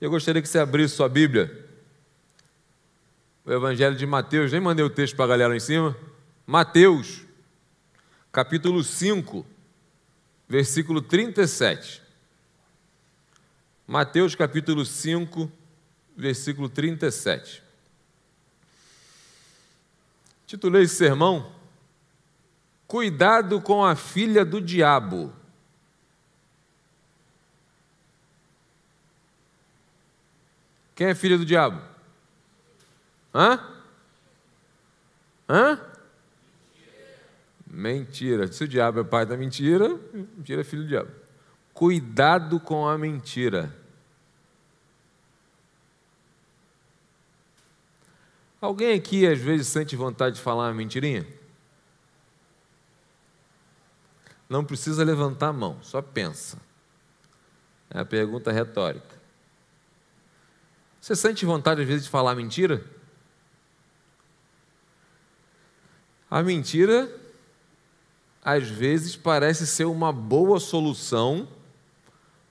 Eu gostaria que você abrisse sua Bíblia. O Evangelho de Mateus, nem mandei o texto para a galera lá em cima. Mateus, capítulo 5, versículo 37. Mateus, capítulo 5, versículo 37. Titulei esse sermão Cuidado com a filha do diabo. Quem é filha do diabo? Hã? Hã? Mentira. Se o diabo é pai da mentira, mentira é filho do diabo. Cuidado com a mentira. Alguém aqui às vezes sente vontade de falar uma mentirinha? Não precisa levantar a mão, só pensa. É a pergunta retórica. Você sente vontade às vezes de falar mentira? A mentira, às vezes, parece ser uma boa solução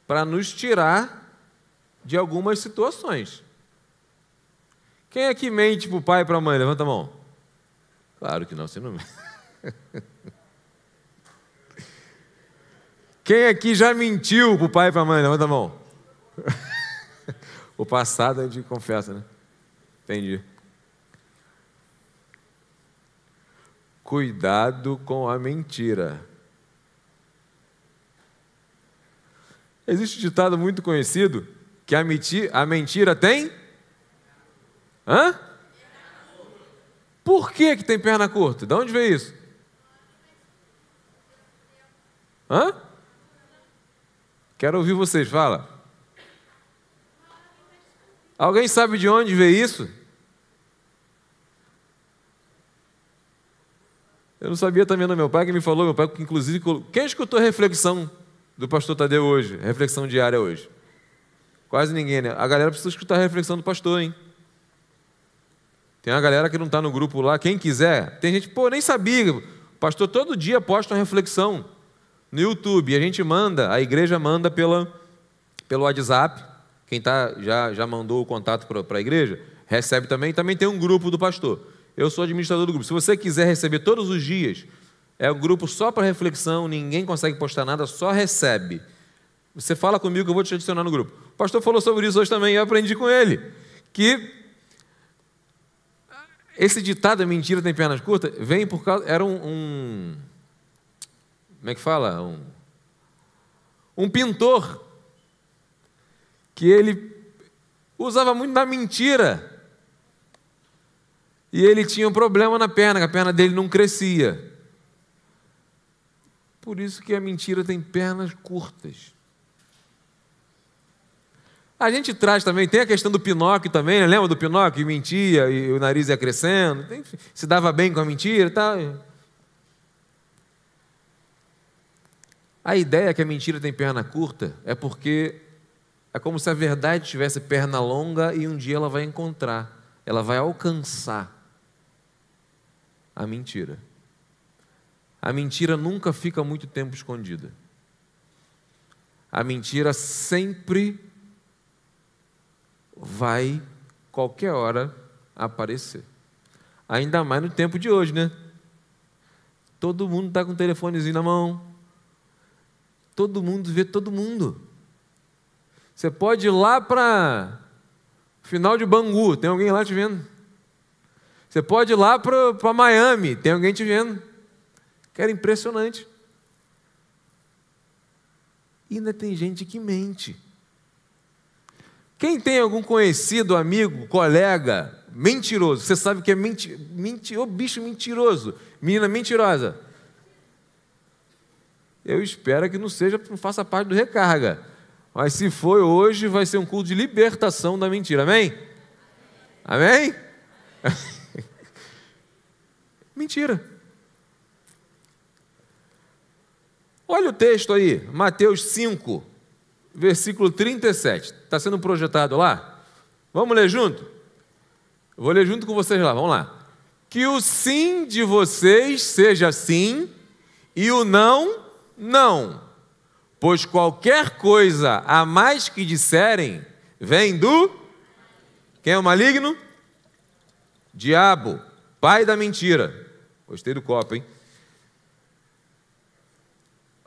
para nos tirar de algumas situações. Quem aqui mente para o pai e para a mãe? Levanta a mão. Claro que não, você não. Quem aqui já mentiu para o pai e para a mãe? Levanta a mão. O passado a gente confessa, né? Entendi. Cuidado com a mentira. Existe um ditado muito conhecido que a mentira, a mentira tem? Hã? Por que, que tem perna curta? De onde veio isso? Hã? Quero ouvir vocês, fala. Alguém sabe de onde veio isso? Eu não sabia também do meu pai, que me falou, meu pai, que inclusive. Quem escutou a reflexão do pastor Tadeu hoje? Reflexão diária hoje? Quase ninguém, né? A galera precisa escutar a reflexão do pastor, hein? Tem uma galera que não está no grupo lá, quem quiser. Tem gente, pô, nem sabia. O pastor todo dia posta uma reflexão no YouTube. E a gente manda, a igreja manda pela, pelo WhatsApp. Quem tá, já, já mandou o contato para a igreja, recebe também. Também tem um grupo do pastor. Eu sou administrador do grupo. Se você quiser receber todos os dias, é um grupo só para reflexão, ninguém consegue postar nada, só recebe. Você fala comigo que eu vou te adicionar no grupo. O pastor falou sobre isso hoje também, eu aprendi com ele. Que esse ditado, mentira tem pernas curtas, vem por causa. Era um. um como é que fala? Um, um pintor que ele usava muito da mentira. E ele tinha um problema na perna, que a perna dele não crescia. Por isso que a mentira tem pernas curtas. A gente traz também, tem a questão do Pinóquio também, né? lembra do Pinóquio que mentia e o nariz ia crescendo, enfim, se dava bem com a mentira e tal. A ideia que a mentira tem perna curta é porque é como se a verdade tivesse perna longa e um dia ela vai encontrar, ela vai alcançar a mentira. A mentira nunca fica muito tempo escondida. A mentira sempre vai, qualquer hora, aparecer. Ainda mais no tempo de hoje, né? Todo mundo está com o telefonezinho na mão. Todo mundo vê todo mundo. Você pode ir lá para final de Bangu, tem alguém lá te vendo. Você pode ir lá para Miami, tem alguém te vendo. Que era impressionante. E ainda tem gente que mente. Quem tem algum conhecido, amigo, colega, mentiroso, você sabe que é menti, menti, oh, bicho mentiroso, menina mentirosa. Eu espero que não seja, não faça parte do recarga. Mas se foi hoje, vai ser um culto de libertação da mentira. Amém? Amém? mentira. Olha o texto aí, Mateus 5, versículo 37. Está sendo projetado lá? Vamos ler junto? vou ler junto com vocês lá, vamos lá. Que o sim de vocês seja sim e o não, não Pois qualquer coisa a mais que disserem, vem do. Quem é o maligno? Diabo, pai da mentira. Gostei do copo, hein?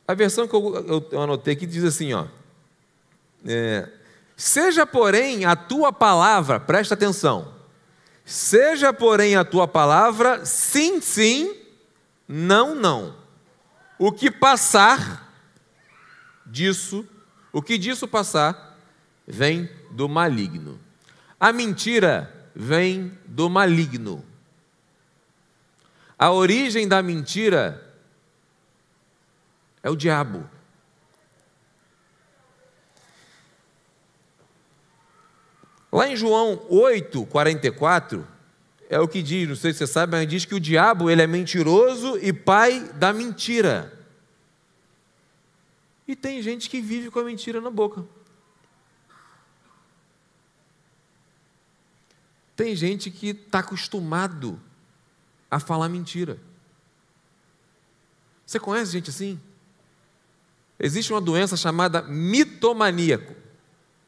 A versão que eu, eu anotei aqui diz assim, ó. É, Seja, porém, a tua palavra, presta atenção. Seja, porém, a tua palavra sim, sim, não, não. O que passar disso, o que disso passar, vem do maligno. A mentira vem do maligno. A origem da mentira é o diabo. Lá em João 8, 44, é o que diz, não sei se você sabe, mas diz que o diabo ele é mentiroso e pai da mentira. E tem gente que vive com a mentira na boca. Tem gente que está acostumado a falar mentira. Você conhece gente assim? Existe uma doença chamada mitomaníaco.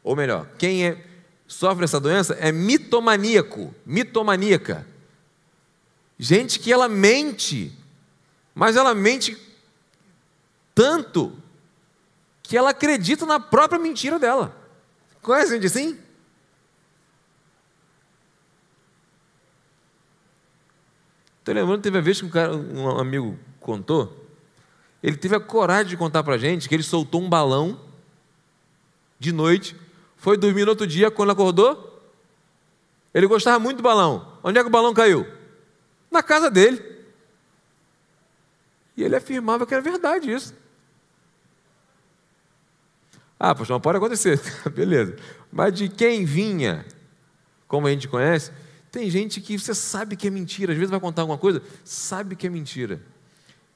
Ou melhor, quem é sofre essa doença é mitomaníaco, mitomaníaca. Gente que ela mente, mas ela mente tanto que ela acredita na própria mentira dela. Conhece gente assim? Estou lembrando, teve uma vez que um, cara, um amigo contou, ele teve a coragem de contar para a gente que ele soltou um balão de noite foi dormir no outro dia, quando acordou, ele gostava muito do balão. Onde é que o balão caiu? Na casa dele. E ele afirmava que era verdade isso. Ah, pastor, não pode acontecer. Beleza. Mas de quem vinha, como a gente conhece, tem gente que você sabe que é mentira. Às vezes vai contar alguma coisa, sabe que é mentira.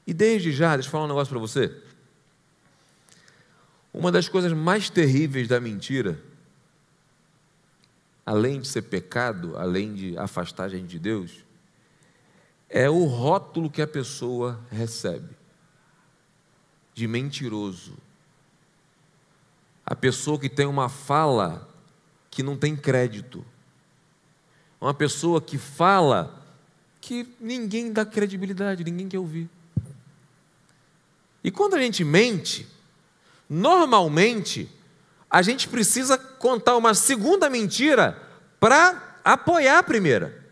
E desde já, deixa eu falar um negócio para você. Uma das coisas mais terríveis da mentira além de ser pecado, além de afastar a gente de Deus, é o rótulo que a pessoa recebe de mentiroso. A pessoa que tem uma fala que não tem crédito. Uma pessoa que fala que ninguém dá credibilidade, ninguém quer ouvir. E quando a gente mente, normalmente a gente precisa contar uma segunda mentira para apoiar a primeira.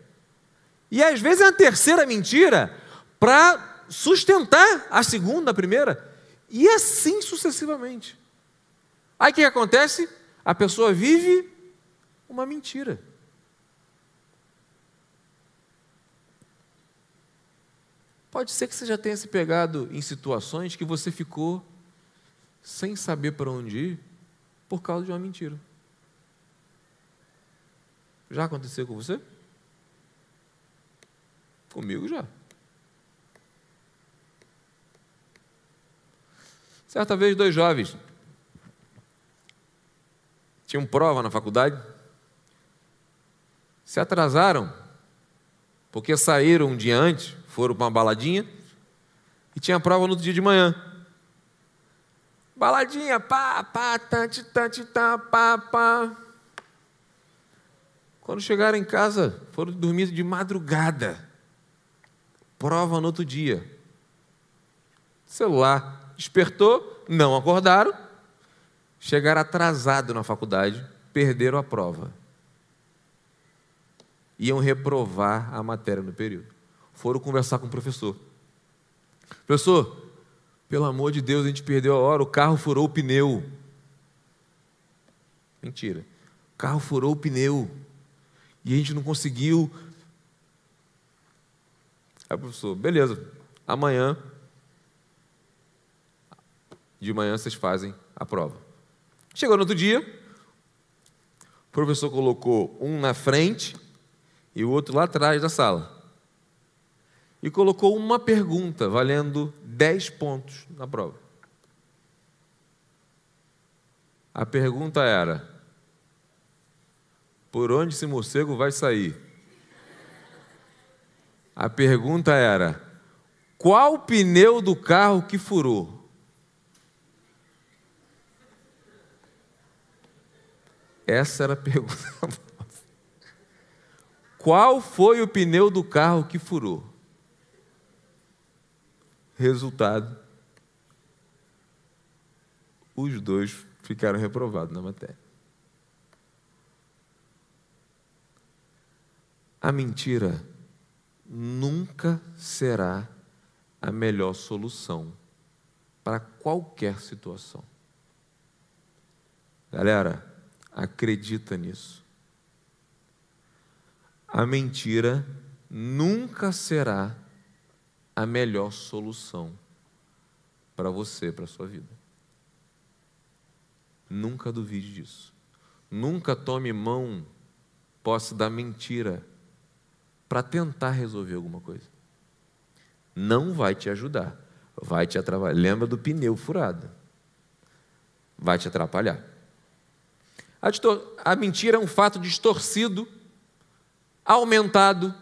E às vezes é a terceira mentira para sustentar a segunda, a primeira. E assim sucessivamente. Aí o que acontece? A pessoa vive uma mentira. Pode ser que você já tenha se pegado em situações que você ficou sem saber para onde ir por causa de uma mentira. Já aconteceu com você? Comigo já. Certa vez, dois jovens tinham prova na faculdade, se atrasaram, porque saíram um dia antes, foram para uma baladinha, e tinha prova no outro dia de manhã. Baladinha, pá, pá, tante, tante, tá, pá, pá. Quando chegaram em casa, foram dormir de madrugada. Prova no outro dia. Celular despertou, não acordaram. Chegaram atrasados na faculdade, perderam a prova. Iam reprovar a matéria no período. Foram conversar com o professor. Professor, pelo amor de Deus, a gente perdeu a hora, o carro furou o pneu. Mentira. O carro furou o pneu. E a gente não conseguiu. Aí o professor, beleza, amanhã, de manhã vocês fazem a prova. Chegou no outro dia, o professor colocou um na frente e o outro lá atrás da sala e colocou uma pergunta valendo 10 pontos na prova. A pergunta era: Por onde esse morcego vai sair? A pergunta era: Qual pneu do carro que furou? Essa era a pergunta. Qual foi o pneu do carro que furou? Resultado: os dois ficaram reprovados na matéria. A mentira nunca será a melhor solução para qualquer situação. Galera, acredita nisso. A mentira nunca será a melhor solução para você, para a sua vida. Nunca duvide disso. Nunca tome mão, posse da mentira para tentar resolver alguma coisa. Não vai te ajudar, vai te atrapalhar. Lembra do pneu furado? Vai te atrapalhar. A, a mentira é um fato distorcido, aumentado,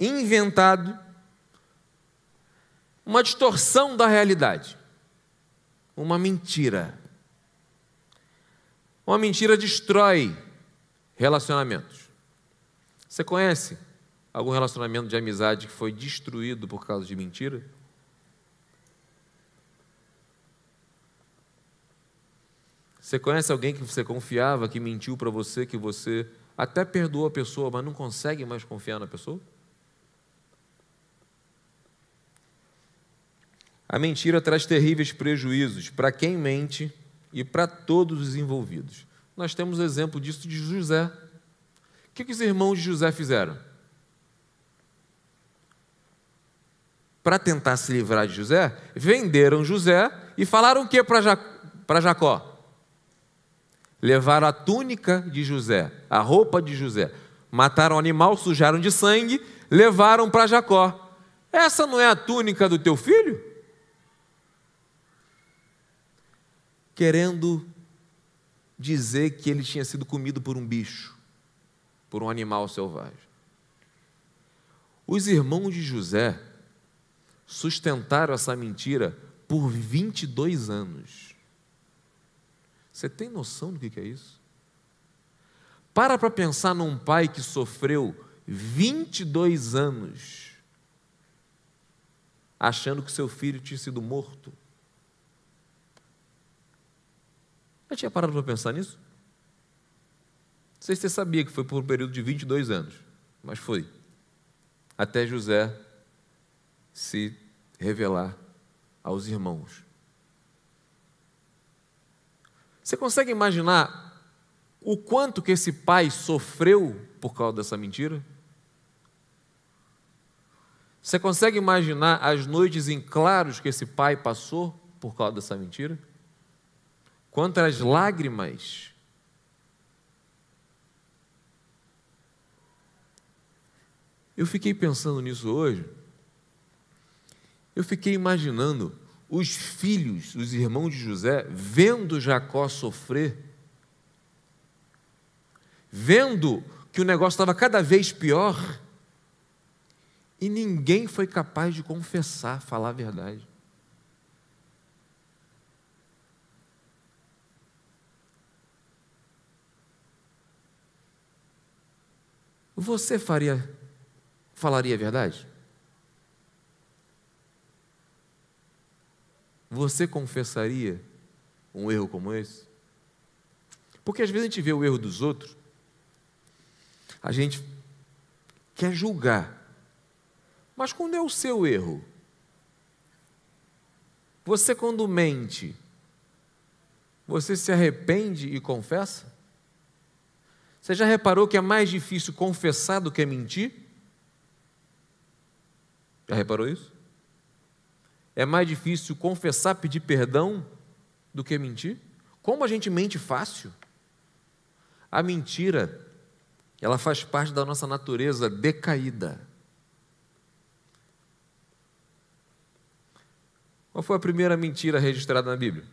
inventado, uma distorção da realidade, uma mentira. Uma mentira destrói relacionamentos. Você conhece algum relacionamento de amizade que foi destruído por causa de mentira? Você conhece alguém que você confiava, que mentiu para você, que você até perdoou a pessoa, mas não consegue mais confiar na pessoa? A mentira traz terríveis prejuízos para quem mente e para todos os envolvidos. Nós temos exemplo disso de José. O que, que os irmãos de José fizeram? Para tentar se livrar de José, venderam José e falaram o que para Jacó? Levaram a túnica de José, a roupa de José, mataram o animal, sujaram de sangue, levaram para Jacó. Essa não é a túnica do teu filho? Querendo dizer que ele tinha sido comido por um bicho, por um animal selvagem. Os irmãos de José sustentaram essa mentira por 22 anos. Você tem noção do que é isso? Para para pensar num pai que sofreu 22 anos achando que seu filho tinha sido morto. Já tinha parado para pensar nisso? Não sei se você sabia que foi por um período de 22 anos, mas foi. Até José se revelar aos irmãos. Você consegue imaginar o quanto que esse pai sofreu por causa dessa mentira? Você consegue imaginar as noites em claros que esse pai passou por causa dessa mentira? Quantas lágrimas Eu fiquei pensando nisso hoje. Eu fiquei imaginando os filhos, os irmãos de José, vendo Jacó sofrer, vendo que o negócio estava cada vez pior, e ninguém foi capaz de confessar, falar a verdade. Você faria, falaria a verdade? Você confessaria um erro como esse? Porque às vezes a gente vê o erro dos outros, a gente quer julgar. Mas quando é o seu erro? Você, quando mente, você se arrepende e confessa? Você já reparou que é mais difícil confessar do que mentir? Já reparou isso? É mais difícil confessar, pedir perdão do que mentir? Como a gente mente fácil? A mentira, ela faz parte da nossa natureza decaída. Qual foi a primeira mentira registrada na Bíblia?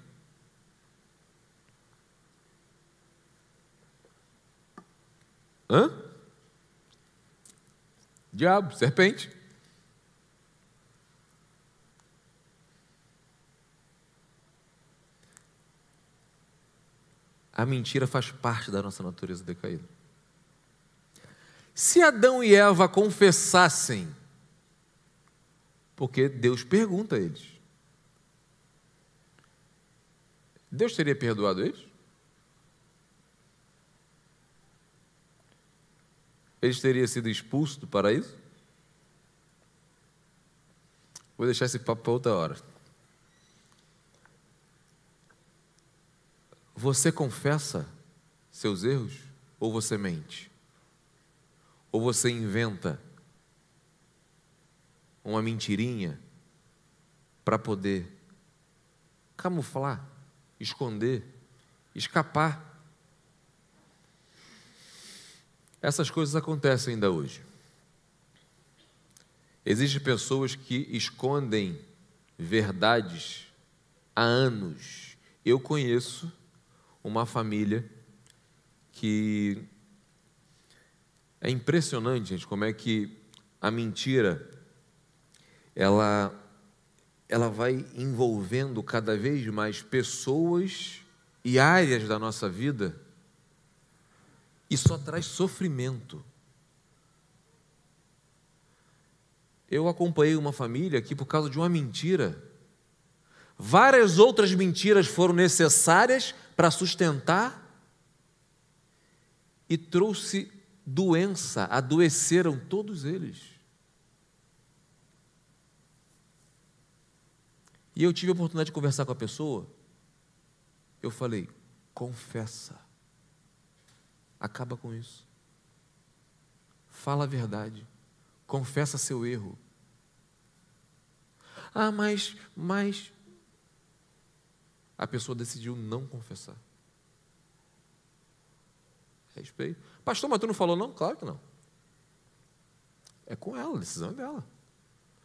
Hã? Diabo, serpente. A mentira faz parte da nossa natureza decaída. Se Adão e Eva confessassem, porque Deus pergunta a eles, Deus teria perdoado eles? Eles teriam sido expulsos do paraíso? Vou deixar esse papo para outra hora. Você confessa seus erros ou você mente? Ou você inventa uma mentirinha para poder camuflar, esconder, escapar? Essas coisas acontecem ainda hoje. Existem pessoas que escondem verdades há anos. Eu conheço uma família que é impressionante, gente, como é que a mentira ela ela vai envolvendo cada vez mais pessoas e áreas da nossa vida e só traz sofrimento. Eu acompanhei uma família que, por causa de uma mentira, várias outras mentiras foram necessárias para sustentar e trouxe doença, adoeceram todos eles. E eu tive a oportunidade de conversar com a pessoa. Eu falei: confessa, acaba com isso, fala a verdade, confessa seu erro, ah, mas, mas. A pessoa decidiu não confessar. Respeito. Pastor, mas tu não falou não? Claro que não. É com ela, a decisão é dela.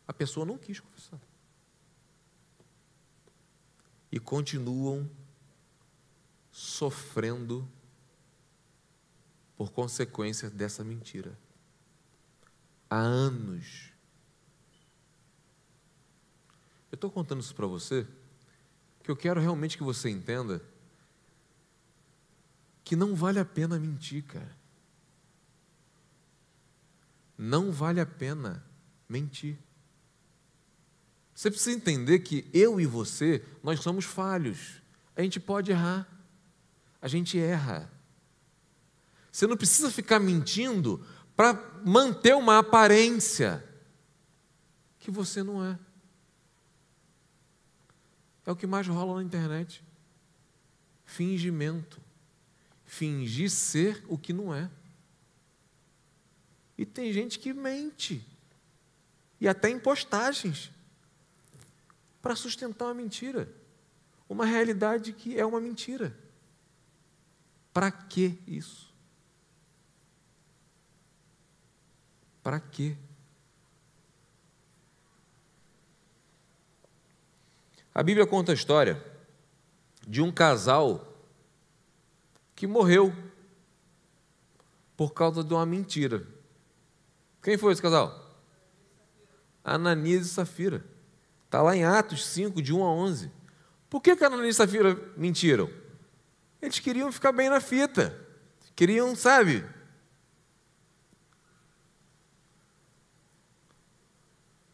A pessoa não quis confessar. E continuam sofrendo por consequência dessa mentira. Há anos eu estou contando isso para você, que eu quero realmente que você entenda que não vale a pena mentir, cara. Não vale a pena mentir. Você precisa entender que eu e você, nós somos falhos. A gente pode errar. A gente erra. Você não precisa ficar mentindo para manter uma aparência que você não é. É o que mais rola na internet. Fingimento. Fingir ser o que não é. E tem gente que mente. E até em postagens. Para sustentar uma mentira. Uma realidade que é uma mentira. Para que isso? Para quê? A Bíblia conta a história de um casal que morreu por causa de uma mentira. Quem foi esse casal? Ananias e Safira. Está lá em Atos 5, de 1 a 11. Por que, que Ananias e Safira mentiram? Eles queriam ficar bem na fita. Queriam, sabe?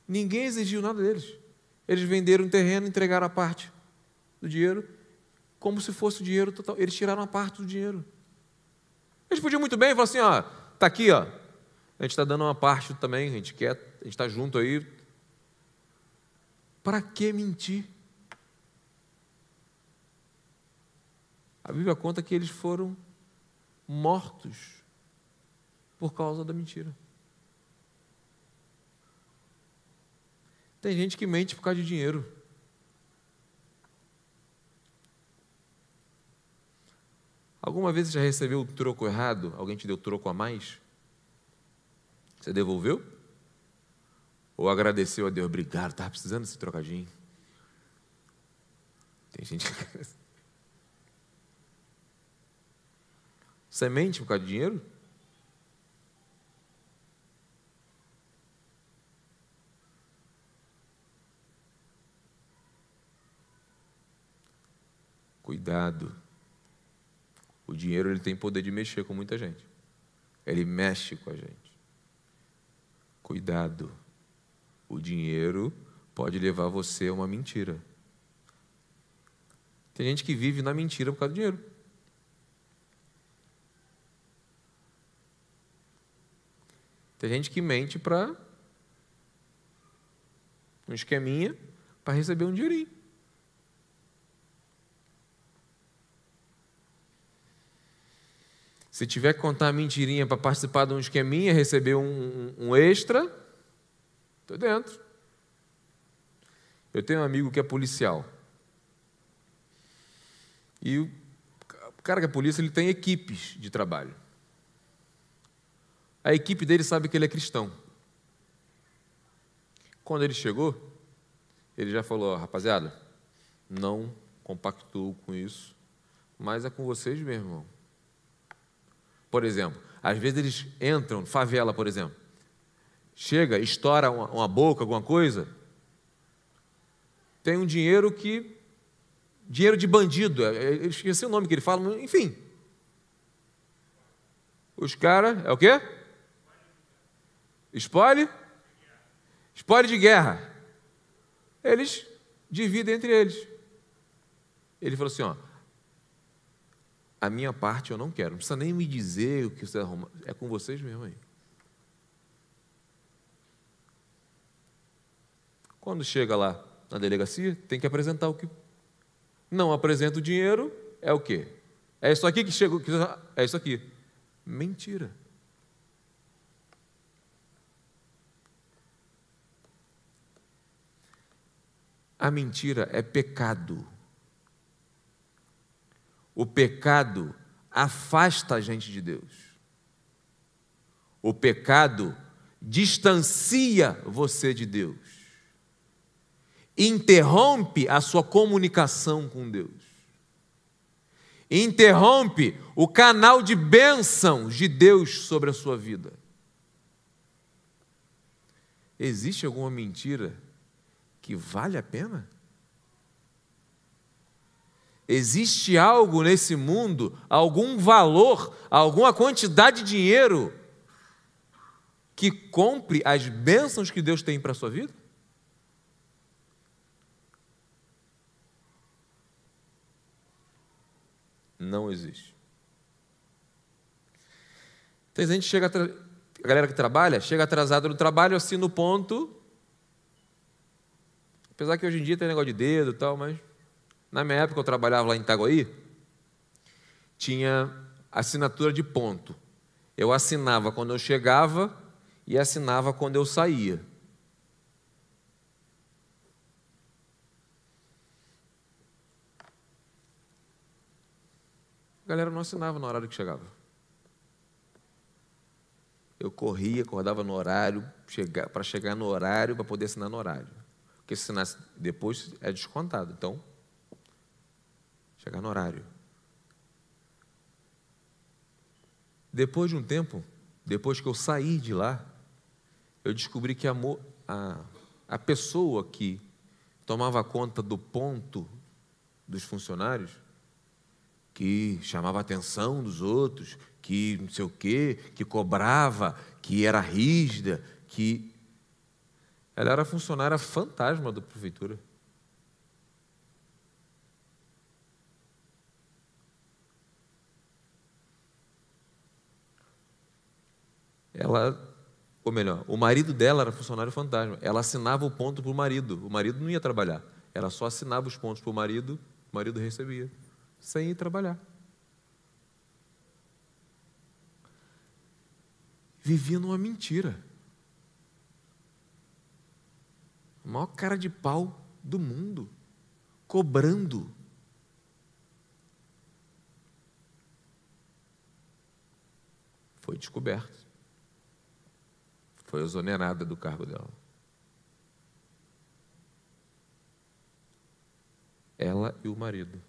Ninguém exigiu nada deles. Eles venderam um terreno, entregaram a parte do dinheiro, como se fosse o dinheiro total. Eles tiraram a parte do dinheiro. Eles podiam muito bem falar assim: ó, tá aqui, ó. A gente está dando uma parte também, a gente quer, a gente está junto aí. Para que mentir? A Bíblia conta que eles foram mortos por causa da mentira. Tem gente que mente por causa de dinheiro. Alguma vez você já recebeu o troco errado? Alguém te deu troco a mais? Você devolveu? Ou agradeceu a Deus? Obrigado, estava precisando desse trocadinho. Tem gente que. Você mente por causa de dinheiro? Cuidado. O dinheiro ele tem poder de mexer com muita gente. Ele mexe com a gente. Cuidado. O dinheiro pode levar você a uma mentira. Tem gente que vive na mentira por causa do dinheiro. Tem gente que mente para um esqueminha para receber um dinheirinho. Se tiver que contar mentirinha para participar de um esqueminha, receber um, um, um extra, estou dentro. Eu tenho um amigo que é policial. E o cara que é polícia, ele tem equipes de trabalho. A equipe dele sabe que ele é cristão. Quando ele chegou, ele já falou: rapaziada, não compactuo com isso, mas é com vocês mesmo, irmão. Por exemplo, às vezes eles entram, favela, por exemplo, chega, estoura uma, uma boca, alguma coisa, tem um dinheiro que. Dinheiro de bandido, é, é, eu esqueci o nome que ele fala, enfim. Os caras, é o quê? Spoiler? Spoiler de guerra. Eles dividem entre eles. Ele falou assim: ó, a minha parte eu não quero. Não precisa nem me dizer o que você arruma. É com vocês mesmo aí. Quando chega lá na delegacia, tem que apresentar o que. Não apresenta o dinheiro, é o quê? É isso aqui que chegou. É isso aqui. Mentira. A mentira é pecado. O pecado afasta a gente de Deus. O pecado distancia você de Deus. Interrompe a sua comunicação com Deus. Interrompe o canal de bênção de Deus sobre a sua vida. Existe alguma mentira que vale a pena? Existe algo nesse mundo, algum valor, alguma quantidade de dinheiro que compre as bênçãos que Deus tem para a sua vida? Não existe. Tem gente que chega, a galera que trabalha, chega atrasada no trabalho, assim no ponto. Apesar que hoje em dia tem negócio de dedo e tal, mas na minha época, eu trabalhava lá em Itaguaí, tinha assinatura de ponto. Eu assinava quando eu chegava e assinava quando eu saía. A galera não assinava no horário que chegava. Eu corria, acordava no horário, para chegar no horário, para poder assinar no horário. Porque se assinasse depois é descontado. Então, chegar no horário. Depois de um tempo, depois que eu saí de lá, eu descobri que a, a, a pessoa que tomava conta do ponto dos funcionários, que chamava a atenção dos outros, que não sei o quê, que cobrava, que era rígida, que. Ela era funcionária fantasma da prefeitura. Ela, ou melhor, o marido dela era funcionário fantasma. Ela assinava o ponto para o marido. O marido não ia trabalhar. Ela só assinava os pontos para o marido, o marido recebia, sem ir trabalhar. Vivia numa mentira. A maior cara de pau do mundo, cobrando. Foi descoberto foi exonerada do cargo dela. Ela e o marido.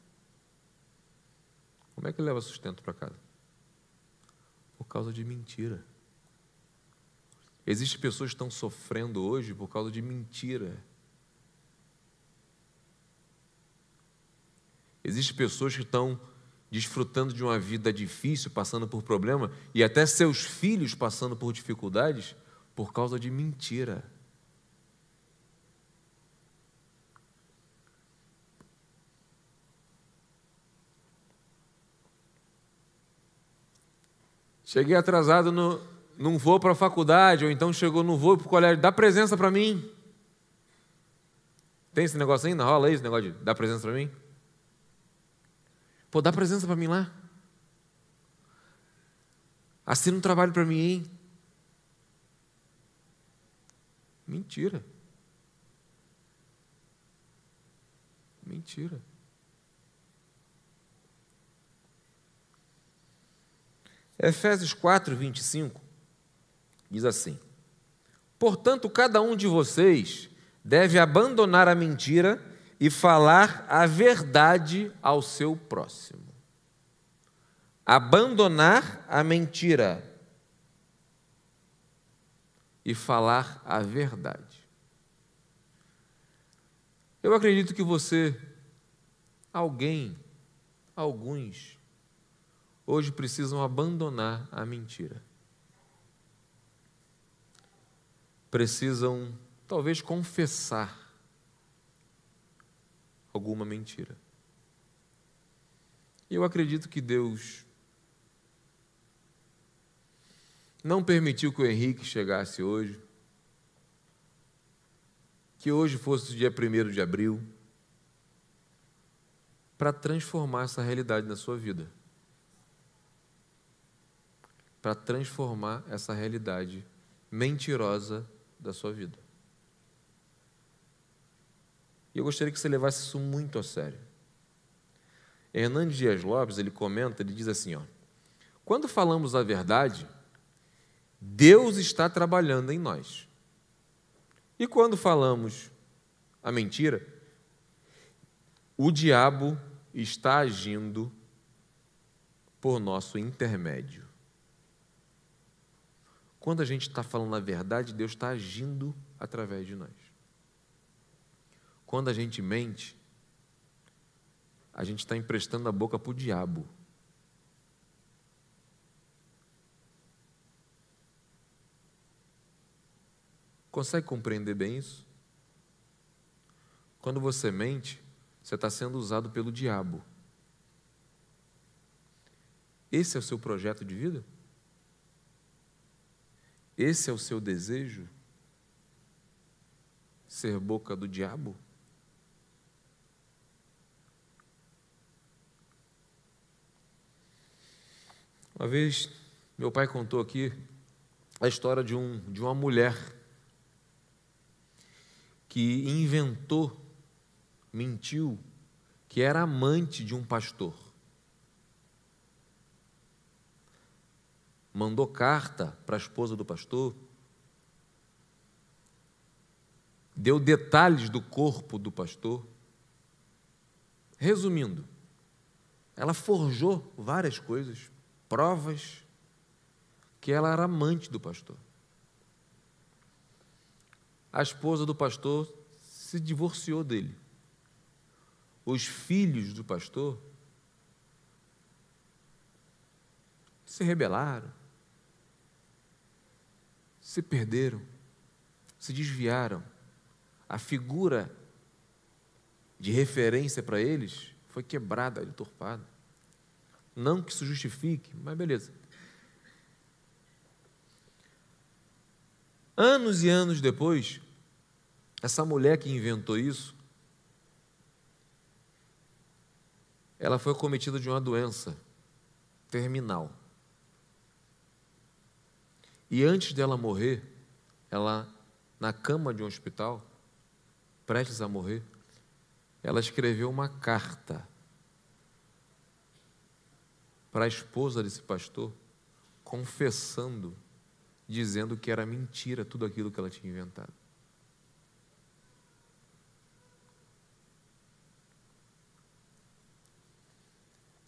Como é que leva sustento para casa? Por causa de mentira. Existem pessoas que estão sofrendo hoje por causa de mentira. Existem pessoas que estão desfrutando de uma vida difícil, passando por problema, e até seus filhos passando por dificuldades por causa de mentira. Cheguei atrasado no, num voo para a faculdade, ou então chegou no voo para o colégio, dá presença para mim. Tem esse negócio ainda? Rola aí esse negócio de dar presença para mim? Pô, dá presença para mim lá. Assina um trabalho para mim, hein? Mentira. Mentira. Efésios 4, 25 diz assim: Portanto, cada um de vocês deve abandonar a mentira e falar a verdade ao seu próximo. Abandonar a mentira e falar a verdade. Eu acredito que você, alguém, alguns, hoje precisam abandonar a mentira. Precisam, talvez, confessar alguma mentira. Eu acredito que Deus não permitiu que o Henrique chegasse hoje, que hoje fosse o dia 1 de abril, para transformar essa realidade na sua vida. Para transformar essa realidade mentirosa da sua vida. E eu gostaria que você levasse isso muito a sério. Hernandes Dias Lopes, ele comenta, ele diz assim, ó, quando falamos a verdade, Deus está trabalhando em nós. E quando falamos a mentira, o diabo está agindo por nosso intermédio. Quando a gente está falando a verdade, Deus está agindo através de nós. Quando a gente mente, a gente está emprestando a boca para o diabo. Consegue compreender bem isso? Quando você mente, você está sendo usado pelo diabo. Esse é o seu projeto de vida? Esse é o seu desejo? Ser boca do diabo? Uma vez, meu pai contou aqui a história de, um, de uma mulher que inventou, mentiu, que era amante de um pastor. Mandou carta para a esposa do pastor, deu detalhes do corpo do pastor. Resumindo, ela forjou várias coisas provas que ela era amante do pastor. A esposa do pastor se divorciou dele. Os filhos do pastor se rebelaram, se perderam, se desviaram. A figura de referência para eles foi quebrada, entorpada. Não que isso justifique, mas beleza. Anos e anos depois, essa mulher que inventou isso, ela foi cometida de uma doença terminal. E antes dela morrer, ela, na cama de um hospital, prestes a morrer, ela escreveu uma carta para a esposa desse pastor, confessando, dizendo que era mentira tudo aquilo que ela tinha inventado.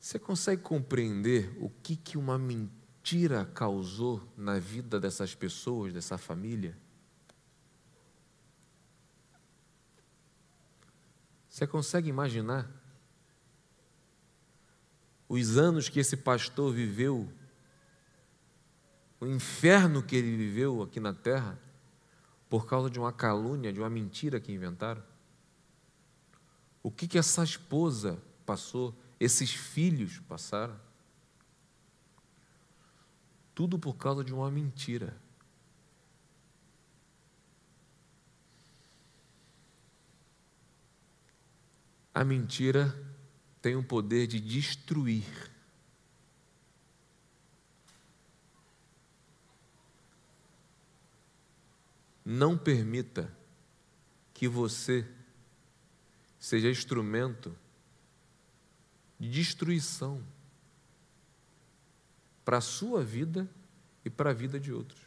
Você consegue compreender o que, que uma mentira causou na vida dessas pessoas, dessa família? Você consegue imaginar os anos que esse pastor viveu, o inferno que ele viveu aqui na terra, por causa de uma calúnia, de uma mentira que inventaram? O que, que essa esposa passou, esses filhos passaram? Tudo por causa de uma mentira. A mentira tem o poder de destruir. Não permita que você seja instrumento de destruição para a sua vida e para a vida de outros.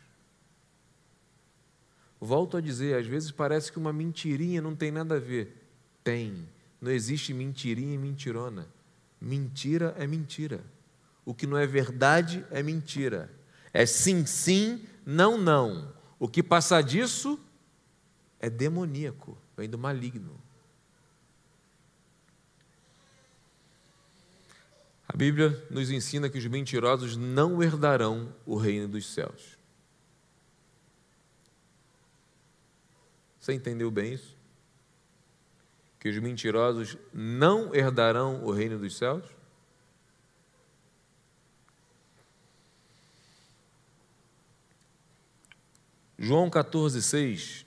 Volto a dizer, às vezes parece que uma mentirinha não tem nada a ver. Tem. Não existe mentirinha e mentirona. Mentira é mentira. O que não é verdade é mentira. É sim, sim, não, não. O que passa disso é demoníaco, vem do maligno. A Bíblia nos ensina que os mentirosos não herdarão o reino dos céus. Você entendeu bem isso? que os mentirosos não herdarão o reino dos céus? João 14, 6.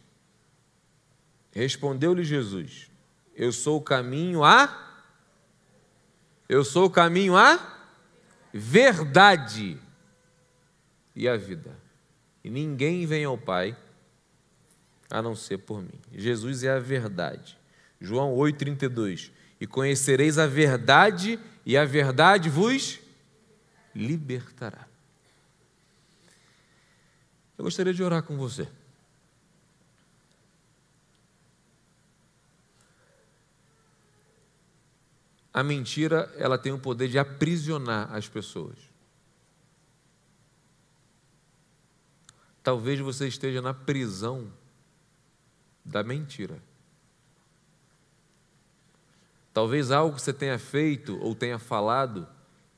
Respondeu-lhe Jesus: Eu sou o caminho a. Eu sou o caminho a verdade e a vida. E ninguém vem ao Pai a não ser por mim. Jesus é a verdade. João 8,32. E conhecereis a verdade, e a verdade vos libertará. Eu gostaria de orar com você. A mentira, ela tem o poder de aprisionar as pessoas. Talvez você esteja na prisão da mentira. Talvez algo que você tenha feito ou tenha falado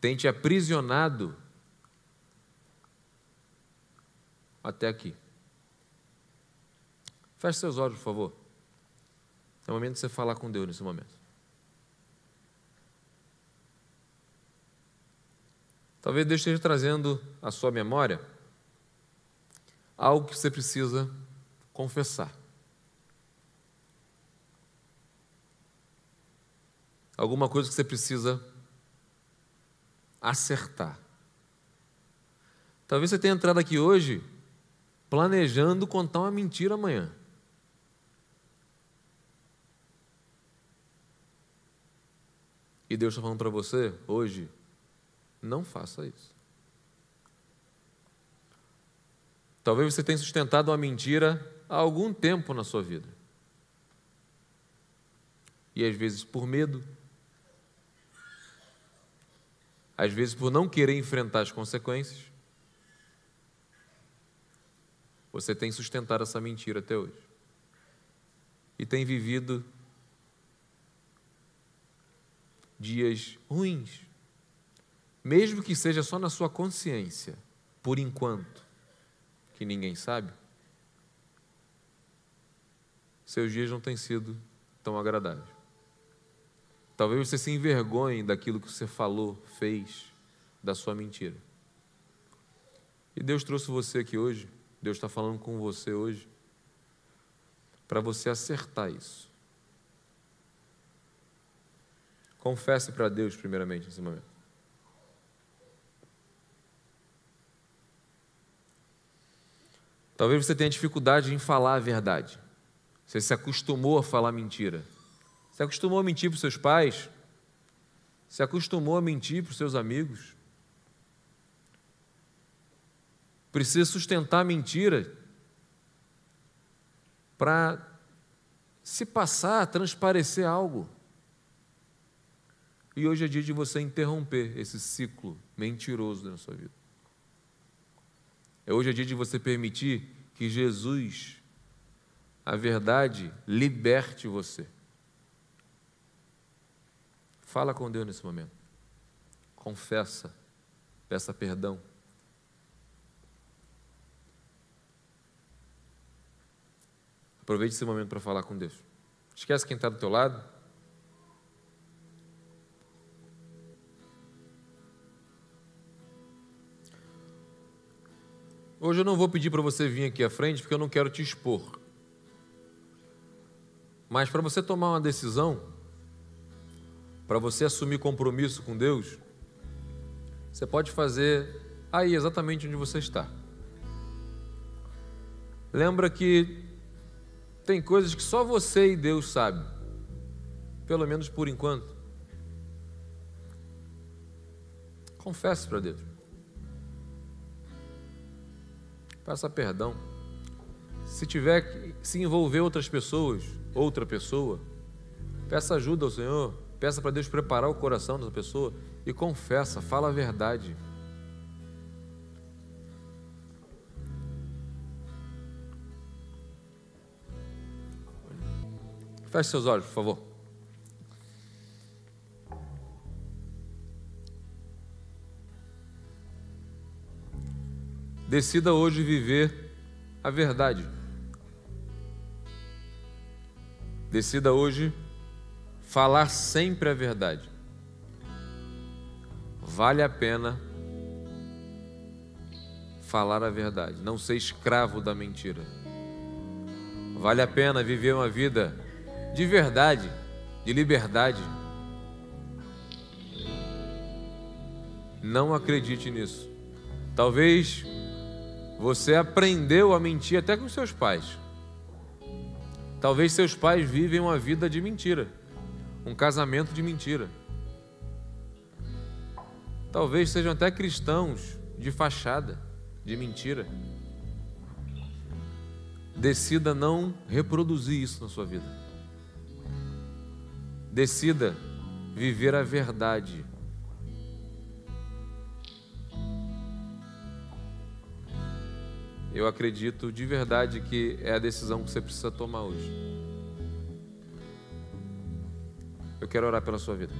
tenha te aprisionado até aqui. Feche seus olhos, por favor. É o momento de você falar com Deus nesse momento. Talvez Deus esteja trazendo à sua memória algo que você precisa confessar. alguma coisa que você precisa acertar. Talvez você tenha entrado aqui hoje planejando contar uma mentira amanhã. E Deus está falando para você hoje: não faça isso. Talvez você tenha sustentado uma mentira há algum tempo na sua vida. E às vezes por medo, às vezes por não querer enfrentar as consequências, você tem sustentado essa mentira até hoje. E tem vivido dias ruins, mesmo que seja só na sua consciência, por enquanto, que ninguém sabe, seus dias não têm sido tão agradáveis. Talvez você se envergonhe daquilo que você falou, fez, da sua mentira. E Deus trouxe você aqui hoje, Deus está falando com você hoje, para você acertar isso. Confesse para Deus, primeiramente, nesse momento. Talvez você tenha dificuldade em falar a verdade. Você se acostumou a falar mentira. Se acostumou a mentir para os seus pais? Se acostumou a mentir para os seus amigos? Precisa sustentar a mentira para se passar, transparecer algo. E hoje é dia de você interromper esse ciclo mentiroso na sua vida. É hoje é dia de você permitir que Jesus, a verdade, liberte você. Fala com Deus nesse momento. confessa, peça perdão. Aproveite esse momento para falar com Deus. Esquece quem está do teu lado. Hoje eu não vou pedir para você vir aqui à frente porque eu não quero te expor. Mas para você tomar uma decisão, para você assumir compromisso com Deus, você pode fazer aí exatamente onde você está. Lembra que tem coisas que só você e Deus sabem, pelo menos por enquanto. Confesse para Deus. Peça perdão. Se tiver se envolver outras pessoas, outra pessoa, peça ajuda ao Senhor, peça para Deus preparar o coração dessa pessoa e confessa, fala a verdade. Feche seus olhos, por favor. Decida hoje viver a verdade. Decida hoje falar sempre a verdade. Vale a pena falar a verdade, não ser escravo da mentira. Vale a pena viver uma vida de verdade, de liberdade. Não acredite nisso. Talvez você aprendeu a mentir até com seus pais. Talvez seus pais vivem uma vida de mentira, um casamento de mentira. Talvez sejam até cristãos de fachada, de mentira. Decida não reproduzir isso na sua vida. Decida viver a verdade. Eu acredito de verdade que é a decisão que você precisa tomar hoje. Eu quero orar pela sua vida.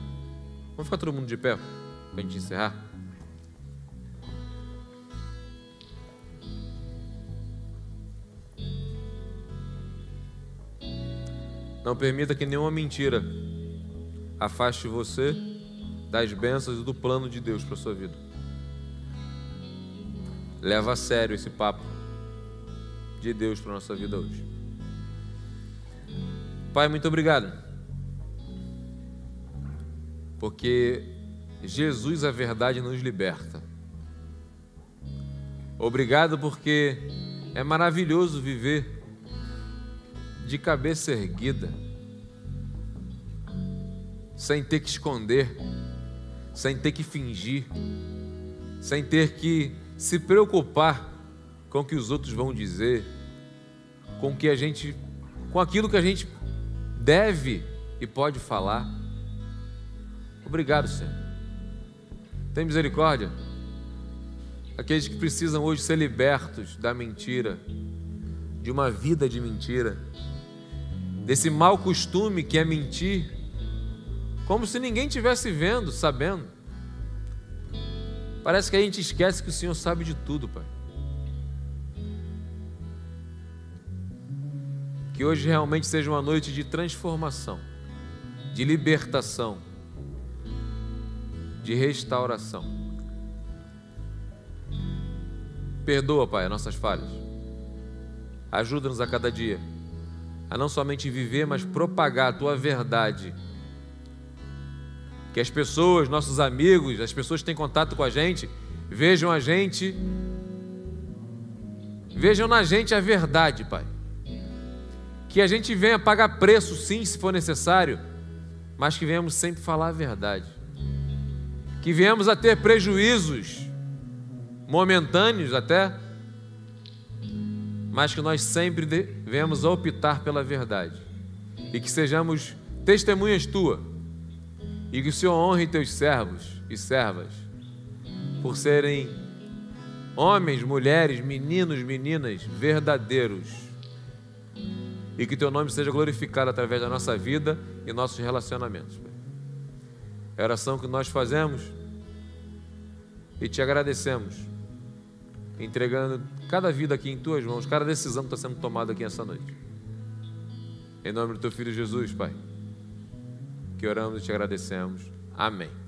Vamos ficar todo mundo de pé para a gente encerrar? Não permita que nenhuma mentira afaste você das bênçãos e do plano de Deus para sua vida. Leva a sério esse papo de Deus para nossa vida hoje. Pai, muito obrigado. Porque Jesus, a verdade, nos liberta. Obrigado porque é maravilhoso viver de cabeça erguida sem ter que esconder, sem ter que fingir, sem ter que se preocupar com o que os outros vão dizer, com que a gente, com aquilo que a gente deve e pode falar. Obrigado, Senhor. Tem misericórdia. Aqueles que precisam hoje ser libertos da mentira, de uma vida de mentira, desse mau costume que é mentir como se ninguém tivesse vendo, sabendo. Parece que a gente esquece que o Senhor sabe de tudo, Pai. Que hoje realmente seja uma noite de transformação, de libertação, de restauração. Perdoa, Pai, as nossas falhas. Ajuda-nos a cada dia a não somente viver, mas propagar a tua verdade que as pessoas, nossos amigos, as pessoas que têm contato com a gente, vejam a gente, vejam na gente a verdade, Pai. Que a gente venha pagar preço, sim, se for necessário, mas que venhamos sempre falar a verdade. Que venhamos a ter prejuízos, momentâneos até, mas que nós sempre venhamos a optar pela verdade. E que sejamos testemunhas tuas e que o Senhor honre teus servos e servas, por serem homens, mulheres, meninos, meninas verdadeiros. E que teu nome seja glorificado através da nossa vida e nossos relacionamentos. É a oração que nós fazemos e te agradecemos, entregando cada vida aqui em tuas mãos, cada decisão que está sendo tomada aqui essa noite. Em nome do teu filho Jesus, Pai, que oramos e te agradecemos. Amém.